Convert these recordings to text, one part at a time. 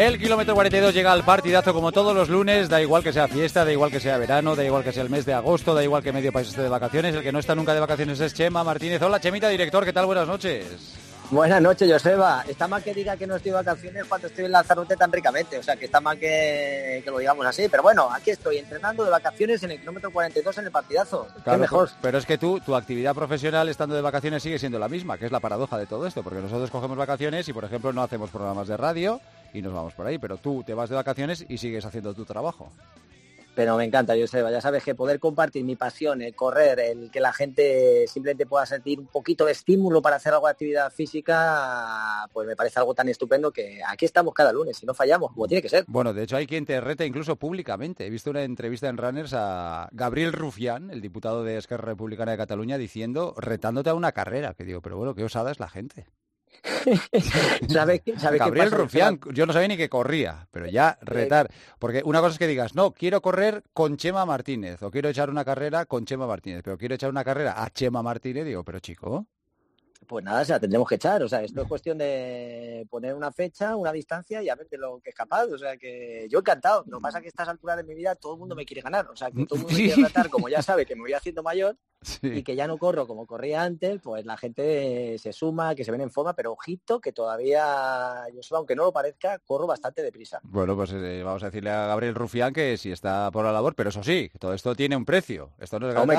El kilómetro 42 llega al partidazo como todos los lunes, da igual que sea fiesta, da igual que sea verano, da igual que sea el mes de agosto, da igual que medio país esté de vacaciones, el que no está nunca de vacaciones es Chema Martínez. Hola Chemita, director, ¿qué tal? Buenas noches. Buenas noches, Joseba. Está mal que diga que no estoy de vacaciones cuando estoy en Lanzarote tan ricamente. O sea, que está mal que, lo digamos así. Pero bueno, aquí estoy entrenando de vacaciones en el kilómetro 42 en el partidazo. Qué mejor. Pero es que tú, tu actividad profesional estando de vacaciones sigue siendo la misma, que es la paradoja de todo esto. Porque nosotros cogemos vacaciones y, por ejemplo, no hacemos programas de radio y nos vamos por ahí. Pero tú te vas de vacaciones y sigues haciendo tu trabajo pero me encanta, Joseba. Ya sabes que poder compartir mi pasión, el correr, el que la gente simplemente pueda sentir un poquito de estímulo para hacer algo de actividad física, pues me parece algo tan estupendo que aquí estamos cada lunes y no fallamos, como tiene que ser. Bueno, de hecho hay quien te reta incluso públicamente. He visto una entrevista en Runners a Gabriel Rufián, el diputado de Esquerra Republicana de Cataluña, diciendo, retándote a una carrera. Que digo, pero bueno, qué osada es la gente. ¿Sabe, Gabriel Rufián, yo no sabía ni que corría, pero ya retar. Porque una cosa es que digas, no, quiero correr con Chema Martínez, o quiero echar una carrera con Chema Martínez, pero quiero echar una carrera a Chema Martínez, digo, pero chico. Pues nada, o sea, tendremos que echar. O sea, esto es cuestión de poner una fecha, una distancia y a ver de lo que es capaz. O sea, que yo encantado. Lo que pasa es que a estas alturas de mi vida todo el mundo me quiere ganar. O sea, que todo el mundo me quiere tratar, como ya sabe que me voy haciendo mayor y que ya no corro como corría antes, pues la gente se suma, que se ven en forma, pero ojito que todavía, yo aunque no lo parezca, corro bastante deprisa. Bueno, pues eh, vamos a decirle a Gabriel Rufián que si está por la labor, pero eso sí, todo esto tiene un precio. Esto no es voy,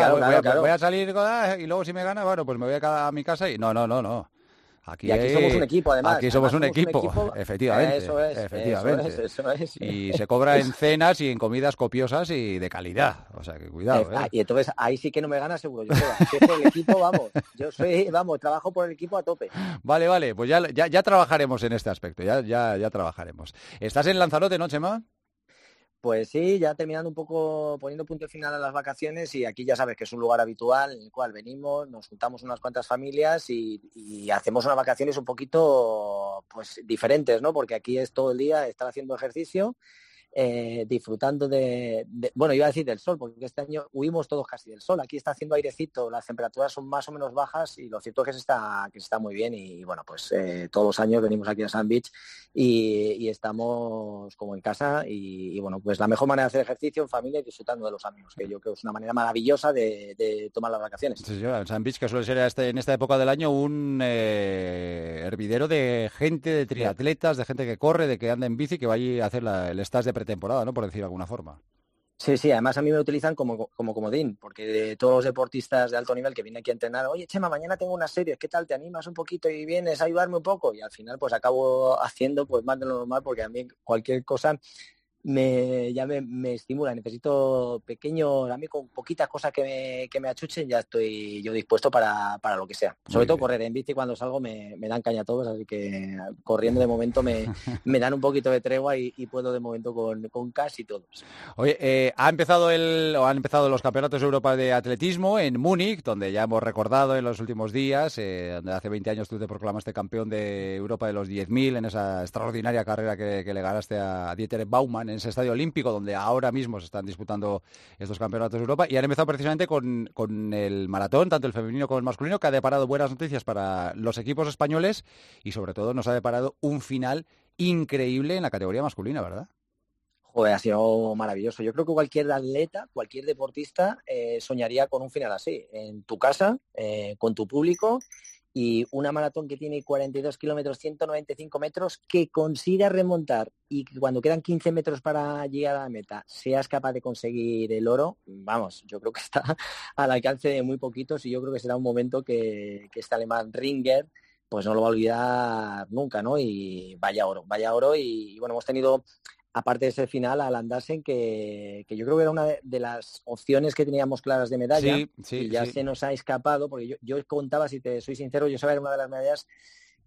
a, salir ah, y luego si me gana, bueno, pues me voy a, a mi casa y no, no, no, no. Aquí, aquí somos un equipo, además. Aquí somos, un, equipo, efectivamente. Eso es, efectivamente. Eso es, Y se cobra en cenas y en comidas copiosas y de calidad. O sea, que cuidado. ¿eh? Y entonces ahí sí que no me gana seguro. Yo por el equipo, vamos. Yo soy, vamos, trabajo por el equipo a tope. Vale, vale. Pues ya, ya, ya trabajaremos en este aspecto. Ya, ya, ya trabajaremos. ¿Estás en Lanzarote, no, Chema? Pues sí, ya terminando un poco, poniendo punto final a las vacaciones y aquí ya sabes que es un lugar habitual en el cual venimos, nos juntamos unas cuantas familias y, hacemos unas vacaciones un poquito pues diferentes, ¿no? Porque aquí es todo el día estar haciendo ejercicio eh, disfrutando de, bueno, iba a decir del sol, porque este año huimos todos casi del sol. Aquí está haciendo airecito, las temperaturas son más o menos bajas y lo cierto es que se está, que está muy bien. Y bueno, pues eh, todos los años venimos aquí a San Beach y, estamos como en casa. Y, bueno, pues la mejor manera de hacer ejercicio en familia y disfrutando de los amigos, que yo creo que es una manera maravillosa de, tomar las vacaciones. Sí, en San Beach, que suele ser este, en esta época del año un eh, hervidero de gente, de triatletas, de gente que corre, de que anda en bici, que va a hacer el estás de temporada, ¿no? Por decir de alguna forma. Sí, sí, además a mí me utilizan como, como comodín, porque de todos los deportistas de alto nivel que vienen aquí a entrenar, oye Chema, mañana tengo una serie, ¿qué tal? ¿Te animas un poquito y vienes a ayudarme un poco? Y al final pues acabo haciendo pues más de lo normal, porque a mí cualquier cosa me, ya me, estimula. Necesito pequeños, a mí con poquitas cosas que me, que me achuchen, ya estoy yo dispuesto para, para lo que sea. Sobre todo correr en bici cuando salgo me, me, dan caña a todos, así que corriendo de momento me, me dan un poquito de tregua y, puedo de momento con, con casi todos. Oye, eh, ha empezado el, o han empezado los campeonatos de Europa de atletismo en Múnich, donde ya hemos recordado en los últimos días, eh, donde hace 20 años tú te proclamaste campeón de Europa de los 10.000 en esa extraordinaria carrera que, que le ganaste a Dieter Baumann en ese estadio olímpico donde ahora mismo se están disputando estos campeonatos de Europa y han empezado precisamente con, con el maratón, tanto el femenino como el masculino, que ha deparado buenas noticias para los equipos españoles y sobre todo nos ha deparado un final increíble en la categoría masculina, ¿verdad? Joder, ha sido maravilloso. Yo creo que cualquier atleta, cualquier deportista eh, soñaría con un final así, en tu casa, eh, con tu público y una maratón que tiene 42 kilómetros, 195 metros, que consiga remontar y cuando quedan 15 metros para llegar a la meta seas capaz de conseguir el oro, vamos, yo creo que está al alcance de muy poquitos y yo creo que será un momento que, que este alemán Ringer pues no lo va a olvidar nunca, ¿no? Y vaya oro, vaya oro y bueno, hemos tenido aparte de ese final al Andersen, que, que, yo creo que era una de, las opciones que teníamos claras de medalla y ya se nos ha escapado, porque yo, yo, contaba, si te soy sincero, yo sabía una de las medallas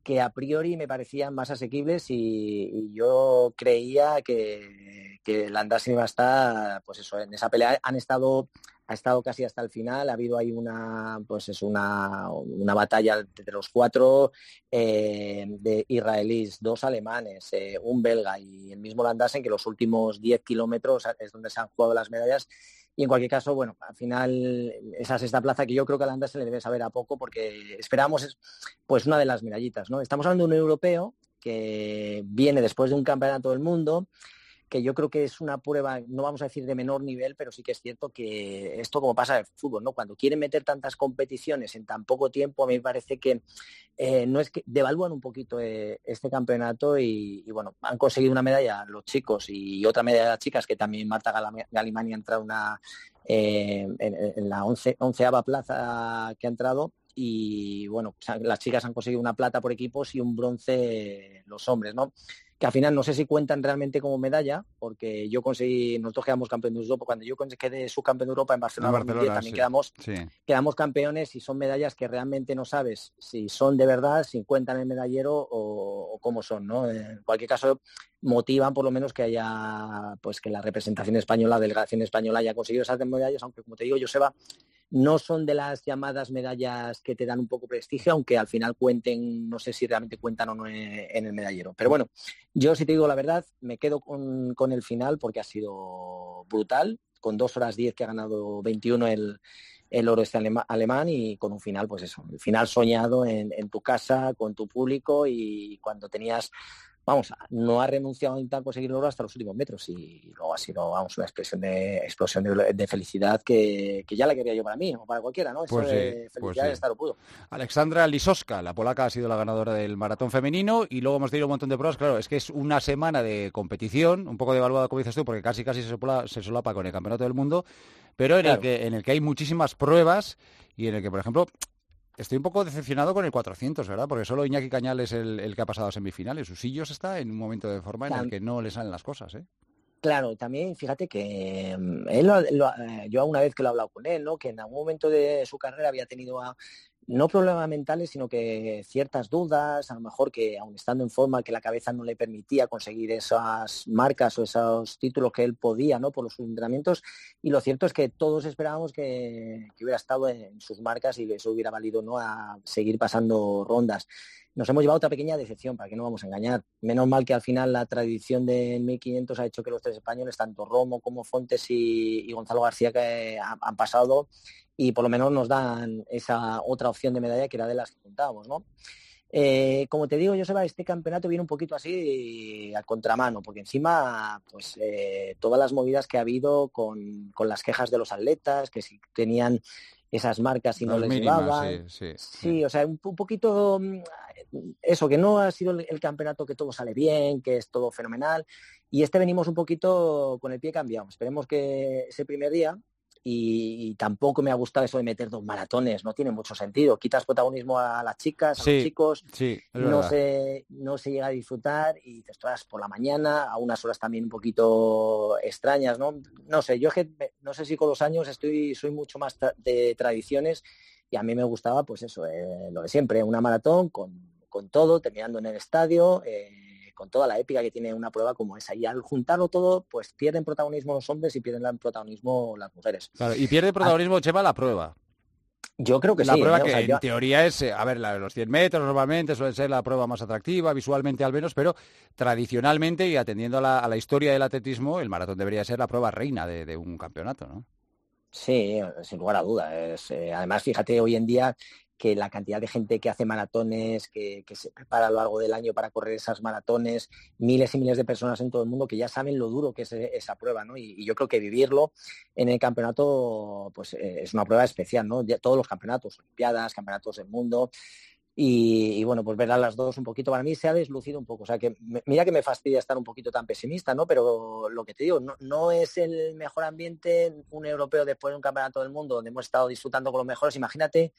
que a priori me parecían más asequibles y, yo creía que, que el Andersen iba a estar, pues eso, en esa pelea han estado ha estado casi hasta el final, ha habido ahí una, pues es una, una batalla entre los cuatro eh, de israelíes, dos alemanes, eh, un belga y el mismo Landasen, que los últimos 10 kilómetros es donde se han jugado las medallas. Y en cualquier caso, bueno, al final esa esta plaza que yo creo que a Landasen le debe saber a poco porque esperamos pues una de las medallitas, ¿no? Estamos hablando de un europeo que viene después de un campeonato del mundo, que yo creo que es una prueba, no vamos a decir de menor nivel, pero sí que es cierto que esto como pasa en el fútbol, ¿no? Cuando quieren meter tantas competiciones en tan poco tiempo, a mí me parece que eh, no es que devalúan un poquito eh, este campeonato y, bueno, han conseguido una medalla los chicos y otra medalla las chicas, que también Marta Galimani ha entrado una, eh, en, la once, onceava plaza que ha entrado y bueno, las chicas han conseguido una plata por equipos y un bronce los hombres, ¿no? Que al final no sé si cuentan realmente como medalla, porque yo conseguí, nosotros quedamos campeones de Europa, cuando yo quedé subcampeón de Europa en Barcelona, también quedamos, quedamos campeones y son medallas que realmente no sabes si son de verdad, si cuentan el medallero o, cómo son, ¿no? En cualquier caso, motivan por lo menos que haya, pues que la representación española, delegación española haya conseguido esas medallas, aunque como te digo, Joseba, no son de las llamadas medallas que te dan un poco prestigio, aunque al final cuenten, no sé si realmente cuentan o no en el medallero. Pero bueno, yo si te digo la verdad, me quedo con, el final porque ha sido brutal, con dos horas diez que ha ganado 21 el, el oro este alemán y con un final, pues eso, el final soñado en, en, tu casa, con tu público y cuando tenías vamos, no ha renunciado a intentar conseguir oro hasta los últimos metros y luego ha sido, vamos, una expresión de explosión de, felicidad que, ya la quería yo para mí o para cualquiera, ¿no? Eso pues de pues felicidad estar pudo. Alexandra Lisoska, la polaca, ha sido la ganadora del maratón femenino y luego hemos tenido un montón de pruebas. Claro, es que es una semana de competición, un poco devaluada, como dices tú, porque casi casi se, se solapa con el Campeonato del Mundo, pero en, el que, en el que hay muchísimas pruebas y en el que, por ejemplo, Estoy un poco decepcionado con el 400, ¿verdad? Porque solo Iñaki Cañal es el, que ha pasado a semifinales. Susillos está en un momento de forma en el que no le salen las cosas, ¿eh? Claro, también fíjate que mm, él eh, yo una vez que lo he hablado con él, ¿no? que en algún momento de su carrera había tenido a, no problemas mentales, sino que ciertas dudas, a lo mejor que aun estando en forma, que la cabeza no le permitía conseguir esas marcas o esos títulos que él podía, ¿no? Por los entrenamientos. Y lo cierto es que todos esperábamos que, hubiera estado en sus marcas y que eso hubiera valido, ¿no? A seguir pasando rondas. Nos hemos llevado otra pequeña decepción, para que no vamos a engañar. Menos mal que al final la tradición del 1500 ha hecho que los tres españoles, tanto Romo como Fontes y, Gonzalo García, que han pasado y por lo menos nos dan esa otra opción de medalla que era de las que contábamos, ¿no? Eh, como te digo, Joseba, este campeonato viene un poquito así a contramano, porque encima, pues eh, todas las movidas que ha habido con, las quejas de los atletas, que si tenían esas marcas y no les llevaban. Sí, o sea, un, poquito mm, eso, que no ha sido el, campeonato que todo sale bien, que es todo fenomenal. Y este venimos un poquito con el pie cambiado. Esperemos que ese primer día, y, tampoco me ha gustado eso de meter dos maratones, no tiene mucho sentido. Quitas protagonismo a las chicas, a los chicos, no, se, no se llega a disfrutar y te estás por la mañana a unas horas también un poquito extrañas, ¿no? No sé, yo no sé si con los años estoy, soy mucho más de tradiciones y a mí me gustaba pues eso, eh, lo de siempre, una maratón con, con todo, terminando en el estadio. Eh, con toda la épica que tiene una prueba como esa. Y al juntarlo todo, pues pierden protagonismo los hombres y pierden el protagonismo las mujeres. y pierde protagonismo, Chema, la prueba. Yo creo que la sí. La prueba ¿eh? que en teoría es, eh, a ver, los 100 metros normalmente suele ser la prueba más atractiva, visualmente al menos, pero tradicionalmente y atendiendo a la, historia del atletismo, el maratón debería ser la prueba reina de, un campeonato, ¿no? Sí, sin lugar a dudas. Eh, además, fíjate, hoy en día que la cantidad de gente que hace maratones, que, se prepara a lo largo del año para correr esas maratones, miles y miles de personas en todo el mundo que ya saben lo duro que es eh, esa prueba, ¿no? Y, yo creo que vivirlo en el campeonato, pues eh, es una prueba especial, ¿no? todos los campeonatos, Olimpiadas, campeonatos del mundo. Y, bueno, pues ver a las dos un poquito, para mí se ha deslucido un poco. O sea, que mira que me fastidia estar un poquito tan pesimista, ¿no? Pero lo que te digo, no, no es el mejor ambiente un europeo después de un campeonato del mundo donde hemos estado disfrutando con los mejores. Imagínate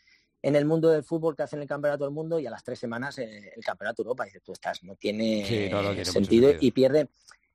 en el mundo del fútbol que hacen el campeonato del mundo y a las tres semanas eh, el campeonato de Europa. Y dices, tú estás, no tiene, sentido, y pierde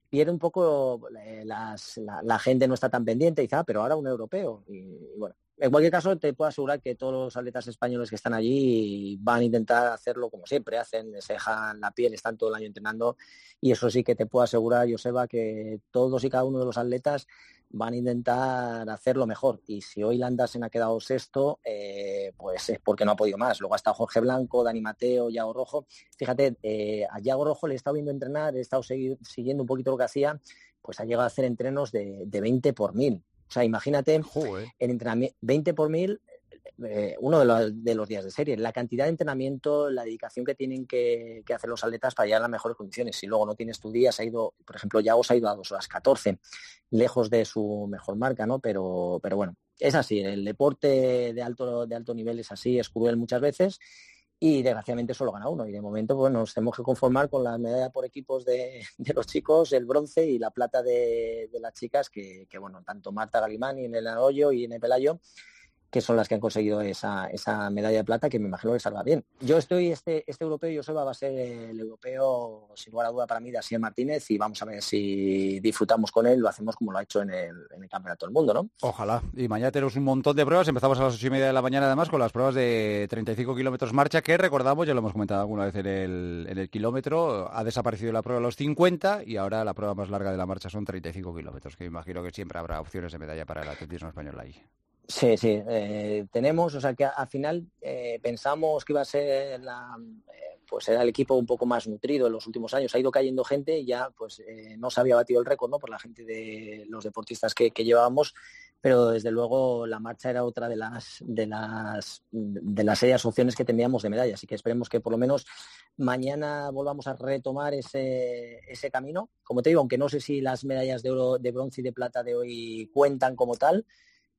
pierde un poco eh, la, gente no está tan pendiente y dice, ah, pero ahora un europeo. Y, bueno, en cualquier caso te puedo asegurar que todos los atletas españoles que están allí van a intentar hacerlo como siempre hacen, se dejan la piel, están todo el año entrenando y eso sí que te puedo asegurar, Joseba, que todos y cada uno de los atletas van a intentar hacerlo mejor. Y si hoy Landasen ha quedado sexto, eh, pues es porque no ha podido más. Luego ha estado Jorge Blanco, Dani Mateo, Yago Rojo. Fíjate, eh, a Yago Rojo le he estado viendo entrenar, he estado siguiendo un poquito lo que hacía, pues ha llegado a hacer entrenos de, de 20 por mil. O sea, imagínate, el entrenamiento 20 por mil eh, uno de los, días de serie, la cantidad de entrenamiento, la dedicación que tienen que, hacer los atletas para llegar a las mejores condiciones. Si luego no tienes tu día, se ha ido, por ejemplo, ya os ha ido a dos horas 14, lejos de su mejor marca, ¿no? Pero, pero bueno, es así, el deporte de alto, de alto nivel es así, es cruel muchas veces y desgraciadamente solo gana uno. Y de momento pues, nos tenemos que conformar con la medalla por equipos de, los chicos, el bronce y la plata de, las chicas, que, que, bueno, tanto Marta Galimani en el Arroyo y en el Pelayo que son las que han conseguido esa, esa medalla de plata, que me imagino que salga bien. Yo estoy, este, este europeo, yo va a ser el europeo, sin lugar a duda para mí, de Asier Martínez, y vamos a ver si disfrutamos con él, lo hacemos como lo ha hecho en el, Campeonato del Mundo, ¿no? Ojalá. Y mañana tenemos un montón de pruebas, empezamos a las ocho y media de la mañana además con las pruebas de 35 kilómetros marcha, que recordamos, ya lo hemos comentado alguna vez en el, en el kilómetro, ha desaparecido la prueba de los 50 y ahora la prueba más larga de la marcha son 35 kilómetros, que imagino que siempre habrá opciones de medalla para el atletismo español ahí. Sí, sí, eh, tenemos, o sea que al final eh, pensamos que iba a ser eh, pues era el equipo un poco más nutrido en los últimos años. Ha ido cayendo gente y ya pues no se había batido el récord ¿no? por la gente de los deportistas que, llevábamos, pero desde luego la marcha era otra de las de las de las serias opciones que teníamos de medalla. Así que esperemos que por lo menos mañana volvamos a retomar ese, ese camino. Como te digo, aunque no sé si las medallas de oro, de bronce y de plata de hoy cuentan como tal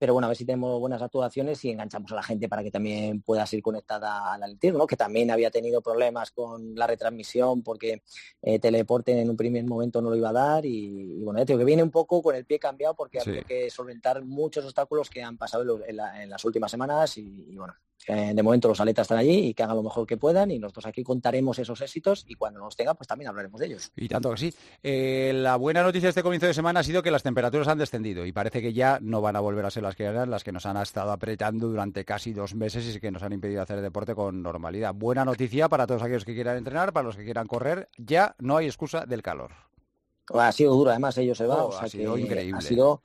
pero bueno, a ver si tenemos buenas actuaciones y enganchamos a la gente para que también pueda ser conectada al atletismo, ¿no? que también había tenido problemas con la retransmisión porque eh, Teleporte en un primer momento no lo iba a dar y, bueno, ya que viene un poco con el pie cambiado porque hay que solventar muchos obstáculos que han pasado en, las últimas semanas y bueno, de momento los aletas están allí y que hagan lo mejor que puedan y nosotros aquí contaremos esos éxitos y cuando nos tenga pues también hablaremos de ellos. Y tanto que sí. Eh, la buena noticia de este comienzo de semana ha sido que las temperaturas han descendido y parece que ya no van a volver a ser las que eran, las que nos han estado apretando durante casi dos meses y que nos han impedido hacer deporte con normalidad. Buena noticia para todos aquellos que quieran entrenar, para los que quieran correr, ya no hay excusa del calor. Ha sido duro, además ellos se van. Oh, ha sido increíble. Ha sido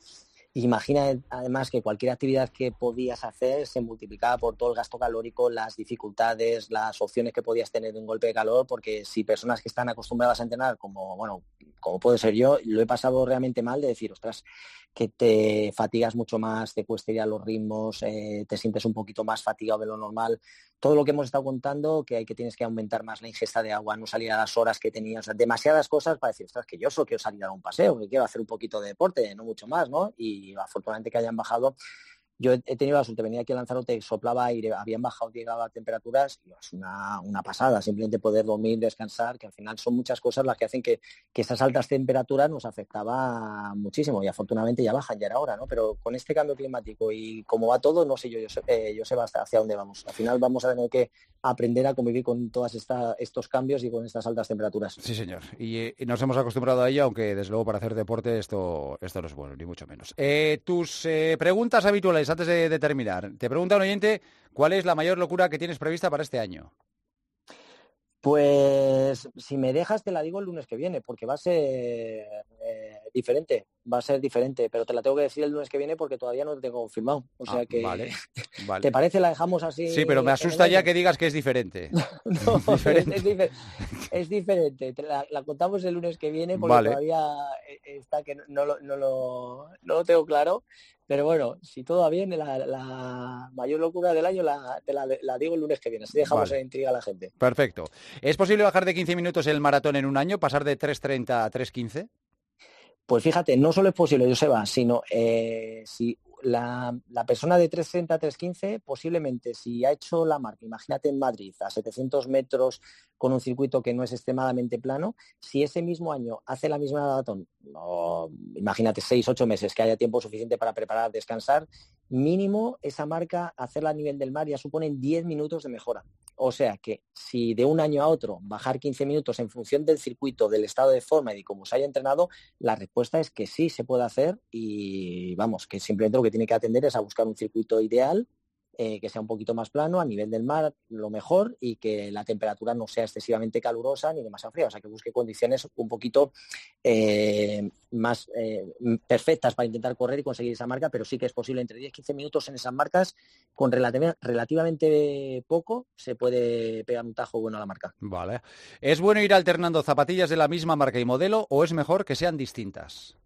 Imagina además que cualquier actividad que podías hacer se multiplicaba por todo el gasto calórico, las dificultades, las opciones que podías tener de un golpe de calor, porque si personas que están acostumbradas a entrenar, como bueno, como puede ser yo, lo he pasado realmente mal de decir, ostras, que te fatigas mucho más, te cuesta ir a los ritmos, eh, te sientes un poquito más fatigado de lo normal. Todo lo que hemos estado contando, que hay que tienes que aumentar más la ingesta de agua, no salir a las horas que tenías, demasiadas cosas para decir, ostras, que yo solo quiero salir a un paseo, que quiero hacer un poquito de deporte, no mucho más, ¿no? Y afortunadamente que hayan bajado yo he tenido la suerte, venía aquí a Lanzarote, soplaba aire, habían bajado 10 grados temperaturas, y es una, pasada, simplemente poder dormir, descansar, que al final son muchas cosas las que hacen que, que estas altas temperaturas nos afectaba muchísimo y afortunadamente ya bajan, ya era hora, ¿no? Pero con este cambio climático y como va todo, no sé yo, yo sé, eh, yo sé hacia dónde vamos. Al final vamos a tener que aprender a convivir con todos estos cambios y con estas altas temperaturas. Sí, señor. Y, nos hemos acostumbrado a ello, aunque desde luego para hacer deporte esto, esto no es bueno, ni mucho menos. Eh, tus eh, preguntas habituales antes de, terminar. Te pregunta un oyente, ¿cuál es la mayor locura que tienes prevista para este año? Pues si me dejas te la digo el lunes que viene, porque va a ser eh, diferente, va a ser diferente, pero te la tengo que decir el lunes que viene porque todavía no te tengo confirmado. O ah, sea que, vale, ¿te parece la dejamos así? Sí, pero me asusta ya que digas que es diferente. no, Es, diferente. La, contamos el lunes que viene porque todavía eh, está que no, lo, no, lo, no lo tengo claro. Pero bueno, si todo va bien, la, mayor locura del año la, la, digo el lunes que viene. Así dejamos en intriga a la gente. Perfecto. ¿Es posible bajar de 15 minutos el maratón en un año, pasar de 3.30 a 3.15? Pues fíjate, no solo es posible, Joseba, sino eh, si la, persona de 330 a 315, posiblemente si ha hecho la marca, imagínate en Madrid, a 700 metros con un circuito que no es extremadamente plano, si ese mismo año hace la misma maratón, imagínate 6, 8 meses, que haya tiempo suficiente para preparar, descansar, mínimo esa marca, hacerla a nivel del mar ya suponen 10 minutos de mejora. O sea que si de un año a otro bajar 15 minutos en función del circuito, del estado de forma y de cómo se haya entrenado, la respuesta es que sí se puede hacer y vamos, que simplemente lo que tiene que atender es a buscar un circuito ideal eh, que sea un poquito más plano a nivel del mar, lo mejor, y que la temperatura no sea excesivamente calurosa ni demasiado fría, o sea, que busque condiciones un poquito eh, más eh, perfectas para intentar correr y conseguir esa marca, pero sí que es posible entre 10 y 15 minutos en esas marcas, con relativamente poco se puede pegar un tajo bueno a la marca. Vale. ¿Es bueno ir alternando zapatillas de la misma marca y modelo o es mejor que sean distintas?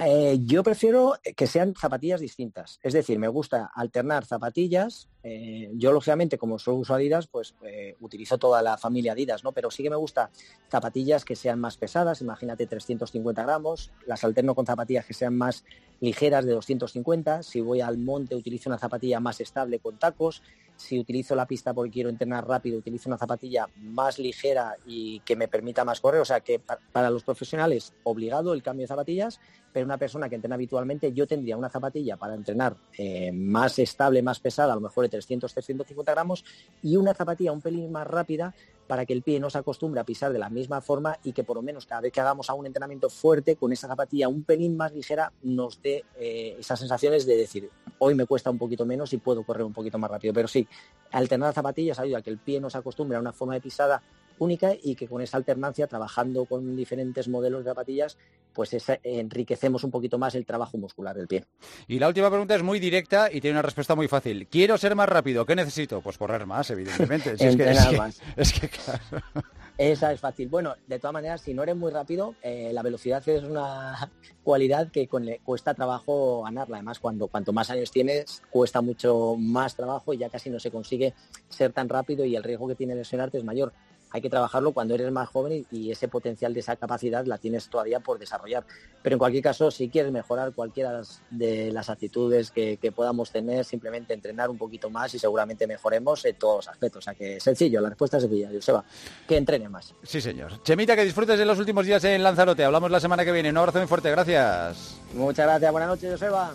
Eh, yo prefiero que sean zapatillas distintas. Es decir, me gusta alternar zapatillas. Eh, yo, lógicamente, como solo uso Adidas, pues eh, utilizo toda la familia Adidas, ¿no? Pero sí que me gusta zapatillas que sean más pesadas, imagínate 350 gramos. Las alterno con zapatillas que sean más ligeras de 250. Si voy al monte, utilizo una zapatilla más estable con tacos. Si utilizo la pista porque quiero entrenar rápido, utilizo una zapatilla más ligera y que me permita más correr. O sea que para los profesionales, obligado el cambio de zapatillas pero una persona que entrena habitualmente, yo tendría una zapatilla para entrenar eh, más estable, más pesada, a lo mejor de 300, 350 gramos, y una zapatilla un pelín más rápida para que el pie no se acostumbre a pisar de la misma forma y que por lo menos cada vez que hagamos un entrenamiento fuerte con esa zapatilla un pelín más ligera nos dé eh, esas sensaciones de decir, hoy me cuesta un poquito menos y puedo correr un poquito más rápido. Pero sí, alternar zapatillas ayuda a que el pie no se acostumbre a una forma de pisada única y que con esa alternancia, trabajando con diferentes modelos de zapatillas, pues enriquecemos un poquito más el trabajo muscular del pie. Y la última pregunta es muy directa y tiene una respuesta muy fácil. Quiero ser más rápido, ¿qué necesito? Pues correr más, evidentemente. es, que, Esa es fácil. Bueno, de todas maneras, si no eres muy rápido, eh, la velocidad es una cualidad que cuesta trabajo ganarla. Además, cuando cuanto más años tienes, cuesta mucho más trabajo y ya casi no se consigue ser tan rápido y el riesgo que tiene lesionarte es mayor hay que trabajarlo cuando eres más joven y, ese potencial de esa capacidad la tienes todavía por desarrollar. Pero en cualquier caso, si quieres mejorar cualquiera de las actitudes que, podamos tener, simplemente entrenar un poquito más y seguramente mejoremos en todos los aspectos. O sea que sencillo, la respuesta es sencilla, Joseba, que entrene más. Sí, señor. Chemita, que disfrutes de los últimos días en Lanzarote. Hablamos la semana que viene. Un abrazo muy fuerte, gracias. Muchas gracias, buenas noches, Joseba.